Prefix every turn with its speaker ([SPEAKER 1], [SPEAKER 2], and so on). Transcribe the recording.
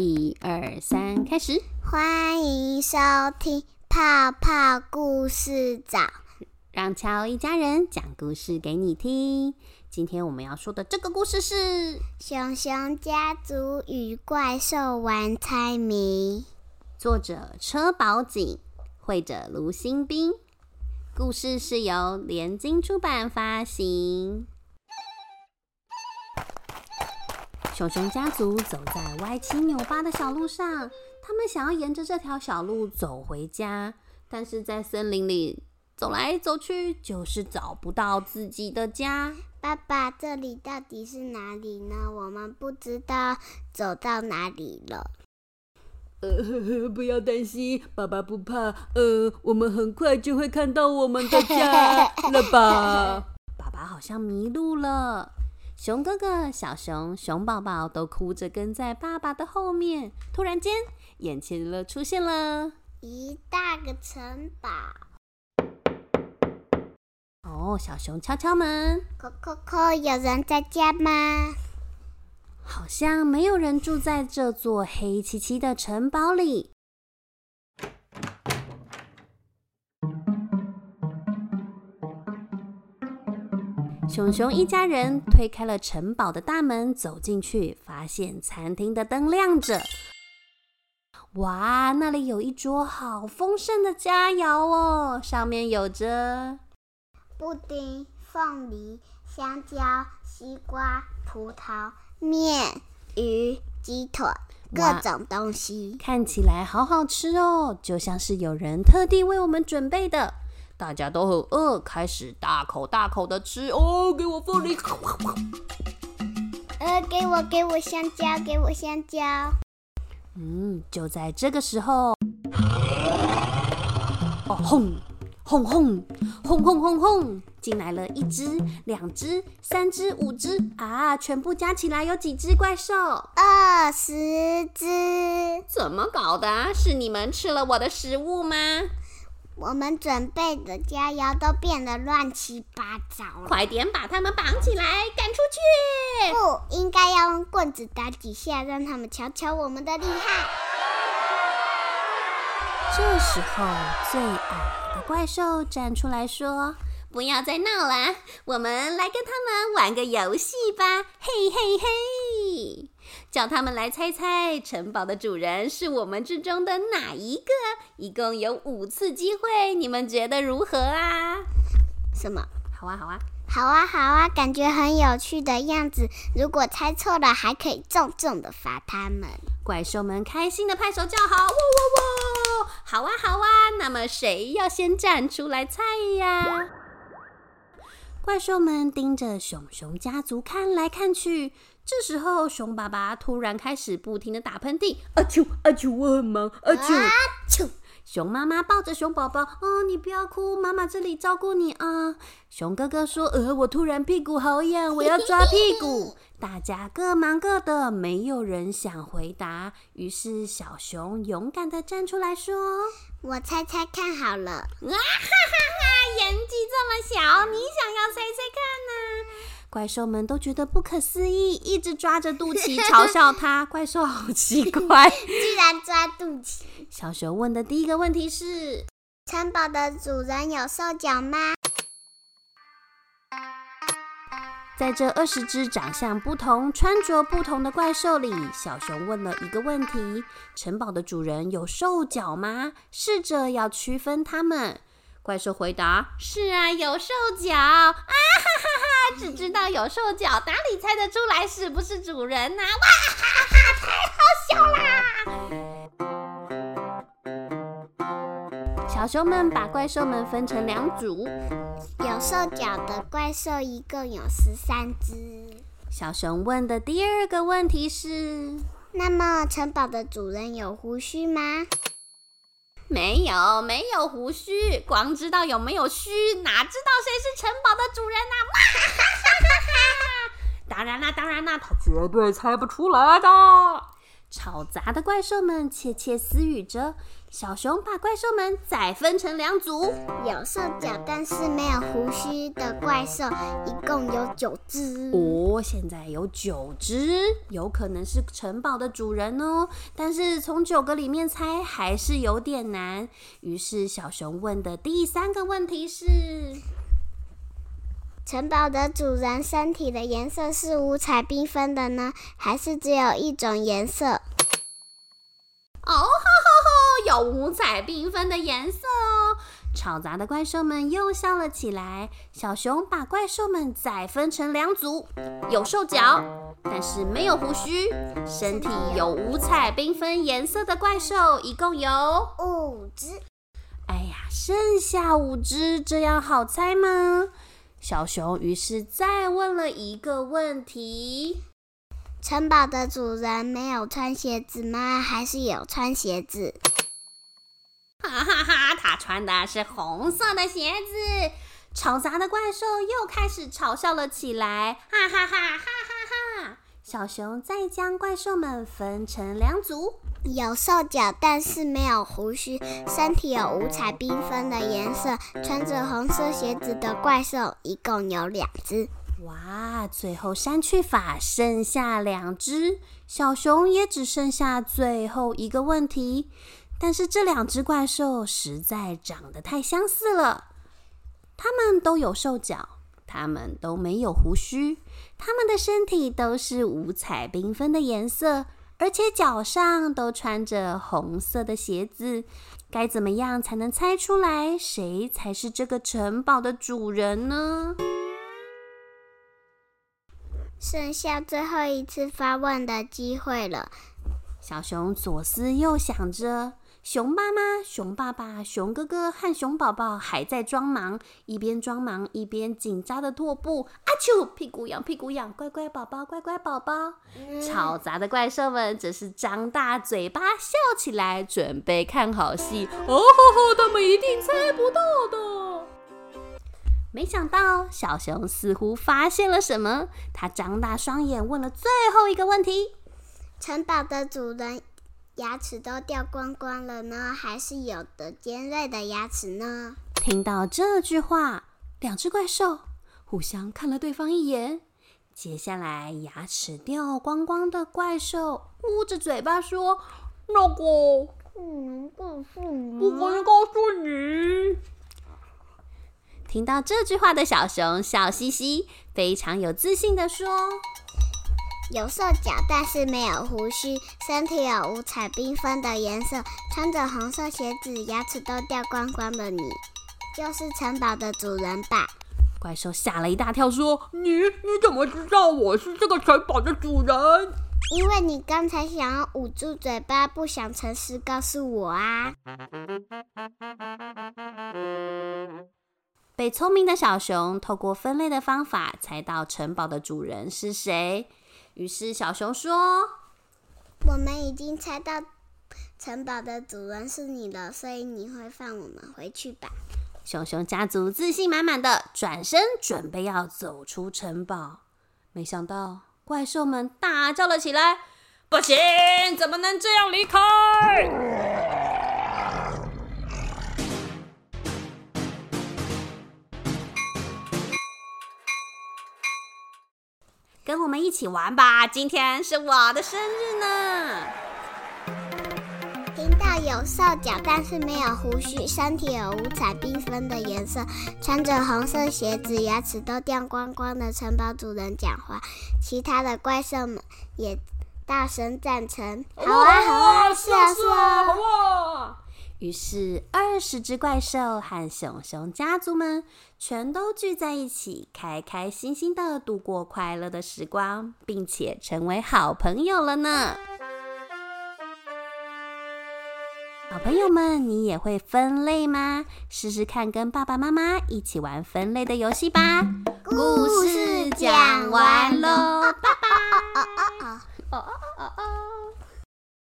[SPEAKER 1] 一二三，开始！
[SPEAKER 2] 欢迎收听泡泡故事早，
[SPEAKER 1] 让乔一家人讲故事给你听。今天我们要说的这个故事是《
[SPEAKER 2] 熊熊家族与怪兽玩猜谜》，
[SPEAKER 1] 作者车宝景，绘者卢新斌。故事是由联经出版发行。熊熊家族走在歪七扭八的小路上，他们想要沿着这条小路走回家，但是在森林里走来走去，就是找不到自己的家。
[SPEAKER 2] 爸爸，这里到底是哪里呢？我们不知道走到哪里了。
[SPEAKER 3] 呃，不要担心，爸爸不怕。呃，我们很快就会看到我们的家了吧？
[SPEAKER 1] 爸爸好像迷路了。熊哥哥、小熊、熊宝宝都哭着跟在爸爸的后面。突然间，眼前了出现了
[SPEAKER 2] 一大个城堡。
[SPEAKER 1] 哦，小熊敲敲门，
[SPEAKER 2] 叩叩叩，有人在家吗？
[SPEAKER 1] 好像没有人住在这座黑漆漆的城堡里。熊熊一家人推开了城堡的大门，走进去，发现餐厅的灯亮着。哇，那里有一桌好丰盛的佳肴哦，上面有着
[SPEAKER 2] 布丁、凤梨、香蕉、西瓜、葡萄、面、鱼、鸡腿，各种东西，
[SPEAKER 1] 看起来好好吃哦，就像是有人特地为我们准备的。大家都很饿，开始大口大口的吃哦。给我凤梨，
[SPEAKER 2] 呃，给我给我香蕉，给我香蕉。
[SPEAKER 1] 嗯，就在这个时候，哦轰轰轰轰轰轰轰，进来了一只、两只、三只、五只啊！全部加起来有几只怪兽？
[SPEAKER 2] 二十只。
[SPEAKER 1] 怎么搞的？是你们吃了我的食物吗？
[SPEAKER 2] 我们准备的佳肴都变得乱七八糟了，
[SPEAKER 1] 快点把他们绑起来，赶出去！
[SPEAKER 2] 不应该要用棍子打几下，让他们瞧瞧我们的厉害。
[SPEAKER 1] 这时候，最矮的怪兽站出来说：“不要再闹了，我们来跟他们玩个游戏吧！嘿嘿嘿！”叫他们来猜猜城堡的主人是我们之中的哪一个？一共有五次机会，你们觉得如何啊？
[SPEAKER 2] 什么？
[SPEAKER 1] 好啊，好啊，
[SPEAKER 2] 好啊，好啊，感觉很有趣的样子。如果猜错了，还可以重重的罚他们。
[SPEAKER 1] 怪兽们开心的拍手叫好，哇哇哇！好啊，好啊。那么谁要先站出来猜呀？怪兽们盯着熊熊家族看来看去。这时候，熊爸爸突然开始不停的打喷嚏，
[SPEAKER 3] 阿丘阿丘，我很忙，阿丘阿
[SPEAKER 2] 啾。
[SPEAKER 1] 熊妈妈抱着熊宝宝，哦，你不要哭，妈妈这里照顾你啊。熊哥哥说，呃，我突然屁股好痒，我要抓屁股。大家各忙各的，没有人想回答。于是小熊勇敢的站出来说：“
[SPEAKER 2] 我猜猜看好了。”啊哈哈
[SPEAKER 1] 哈！演技这么小，你想要猜猜看呢？怪兽们都觉得不可思议，一直抓着肚脐 嘲笑他。怪兽好奇怪，
[SPEAKER 2] 居然抓肚脐。
[SPEAKER 1] 小熊问的第一个问题是：
[SPEAKER 2] 城堡的主人有兽脚吗？
[SPEAKER 1] 在这二十只长相不同、穿着不同的怪兽里，小熊问了一个问题：城堡的主人有兽脚吗？试着要区分它们。怪兽回答：是啊，有兽脚。啊！只知道有兽脚，哪里猜得出来是不是主人呢？哇哈哈，太好笑啦！小熊们把怪兽们分成两组，
[SPEAKER 2] 有兽脚的怪兽一共有十三只。
[SPEAKER 1] 小熊问的第二个问题是：
[SPEAKER 2] 那么城堡的主人有胡须吗？
[SPEAKER 1] 没有，没有胡须，光知道有没有须，哪知道谁是城堡的主人呢？哈哈哈哈哈！当然啦，当然啦，他绝对猜不出来的。吵杂的怪兽们窃窃私语着。小熊把怪兽们再分成两组，
[SPEAKER 2] 有兽脚但是没有胡须的怪兽一共有九只。
[SPEAKER 1] 哦，现在有九只，有可能是城堡的主人哦。但是从九个里面猜还是有点难。于是小熊问的第三个问题是：
[SPEAKER 2] 城堡的主人身体的颜色是五彩缤纷的呢，还是只有一种颜色？
[SPEAKER 1] 哦，吼吼吼！有五彩缤纷的颜色哦！吵杂的怪兽们又笑了起来。小熊把怪兽们再分成两组，有兽脚，但是没有胡须，身体有五彩缤纷颜色的怪兽一共有
[SPEAKER 2] 五只。
[SPEAKER 1] 哎呀，剩下五只，这样好猜吗？小熊于是再问了一个问题。
[SPEAKER 2] 城堡的主人没有穿鞋子吗？还是有穿鞋子？
[SPEAKER 1] 哈哈哈！他穿的是红色的鞋子。吵杂的怪兽又开始嘲笑了起来。哈哈哈！哈哈哈！小熊再将怪兽们分成两组，
[SPEAKER 2] 有兽脚但是没有胡须，身体有五彩缤纷的颜色，穿着红色鞋子的怪兽一共有两只。
[SPEAKER 1] 哇！最后删去法剩下两只，小熊也只剩下最后一个问题。但是这两只怪兽实在长得太相似了，它们都有兽脚，它们都没有胡须，它们的身体都是五彩缤纷的颜色，而且脚上都穿着红色的鞋子。该怎么样才能猜出来谁才是这个城堡的主人呢？
[SPEAKER 2] 剩下最后一次发问的机会了。
[SPEAKER 1] 小熊左思右想着，熊妈妈、熊爸爸、熊哥哥和熊宝宝还在装忙，一边装忙一边紧张的踱步。阿丘，屁股痒，屁股痒，乖乖宝宝，乖乖宝宝。吵杂的怪兽们只是张大嘴巴笑起来，准备看好戏。哦吼吼，他们一定猜不到的。没想到，小熊似乎发现了什么。他张大双眼，问了最后一个问题：
[SPEAKER 2] 城堡的主人牙齿都掉光光了呢，还是有的尖锐的牙齿呢？
[SPEAKER 1] 听到这句话，两只怪兽互相看了对方一眼。接下来，牙齿掉光光的怪兽捂着嘴巴说：“
[SPEAKER 3] 那个
[SPEAKER 2] 不能告诉你，
[SPEAKER 3] 不能告诉你。”
[SPEAKER 1] 听到这句话的小熊笑嘻嘻，非常有自信的说：“
[SPEAKER 2] 有兽脚，但是没有胡须，身体有五彩缤纷的颜色，穿着红色鞋子，牙齿都掉光光的你，就是城堡的主人吧？”
[SPEAKER 1] 怪兽吓了一大跳，说：“
[SPEAKER 3] 你你怎么知道我是这个城堡的主人？
[SPEAKER 2] 因为你刚才想要捂住嘴巴，不想诚实告诉我啊。”
[SPEAKER 1] 被聪明的小熊透过分类的方法猜到城堡的主人是谁。于是小熊说：“
[SPEAKER 2] 我们已经猜到城堡的主人是你了，所以你会放我们回去吧？”
[SPEAKER 1] 熊熊家族自信满满的转身准备要走出城堡，没想到怪兽们大叫了起来：“
[SPEAKER 3] 不行，怎么能这样离开？”
[SPEAKER 1] 跟我们一起玩吧！今天是我的生日呢。
[SPEAKER 2] 听到有兽脚，但是没有胡须，身体有五彩缤纷的颜色，穿着红色鞋子，牙齿都掉光光的城堡主人讲话，其他的怪兽们也大声赞成：“好啊，好啊，是啊，是啊，
[SPEAKER 3] 好啊！”
[SPEAKER 1] 于是，二十只怪兽和熊熊家族们全都聚在一起，开开心心的度过快乐的时光，并且成为好朋友了呢。好朋友们，你也会分类吗？试试看，跟爸爸妈妈一起玩分类的游戏吧。
[SPEAKER 2] 故事讲完喽。